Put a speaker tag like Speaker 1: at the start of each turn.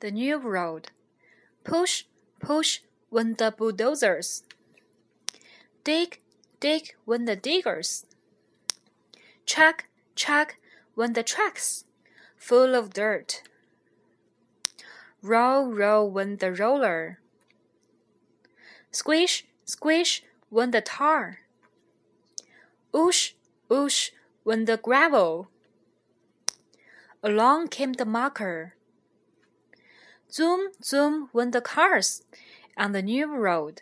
Speaker 1: the new road. Push, push when the bulldozers. Dig, dig when the diggers. Check, check when the tracks full of dirt. Roll, roll when the roller. Squish, squish when the tar. Oosh, oosh when the gravel. Along came the marker. Zoom, zoom when the cars on the new road.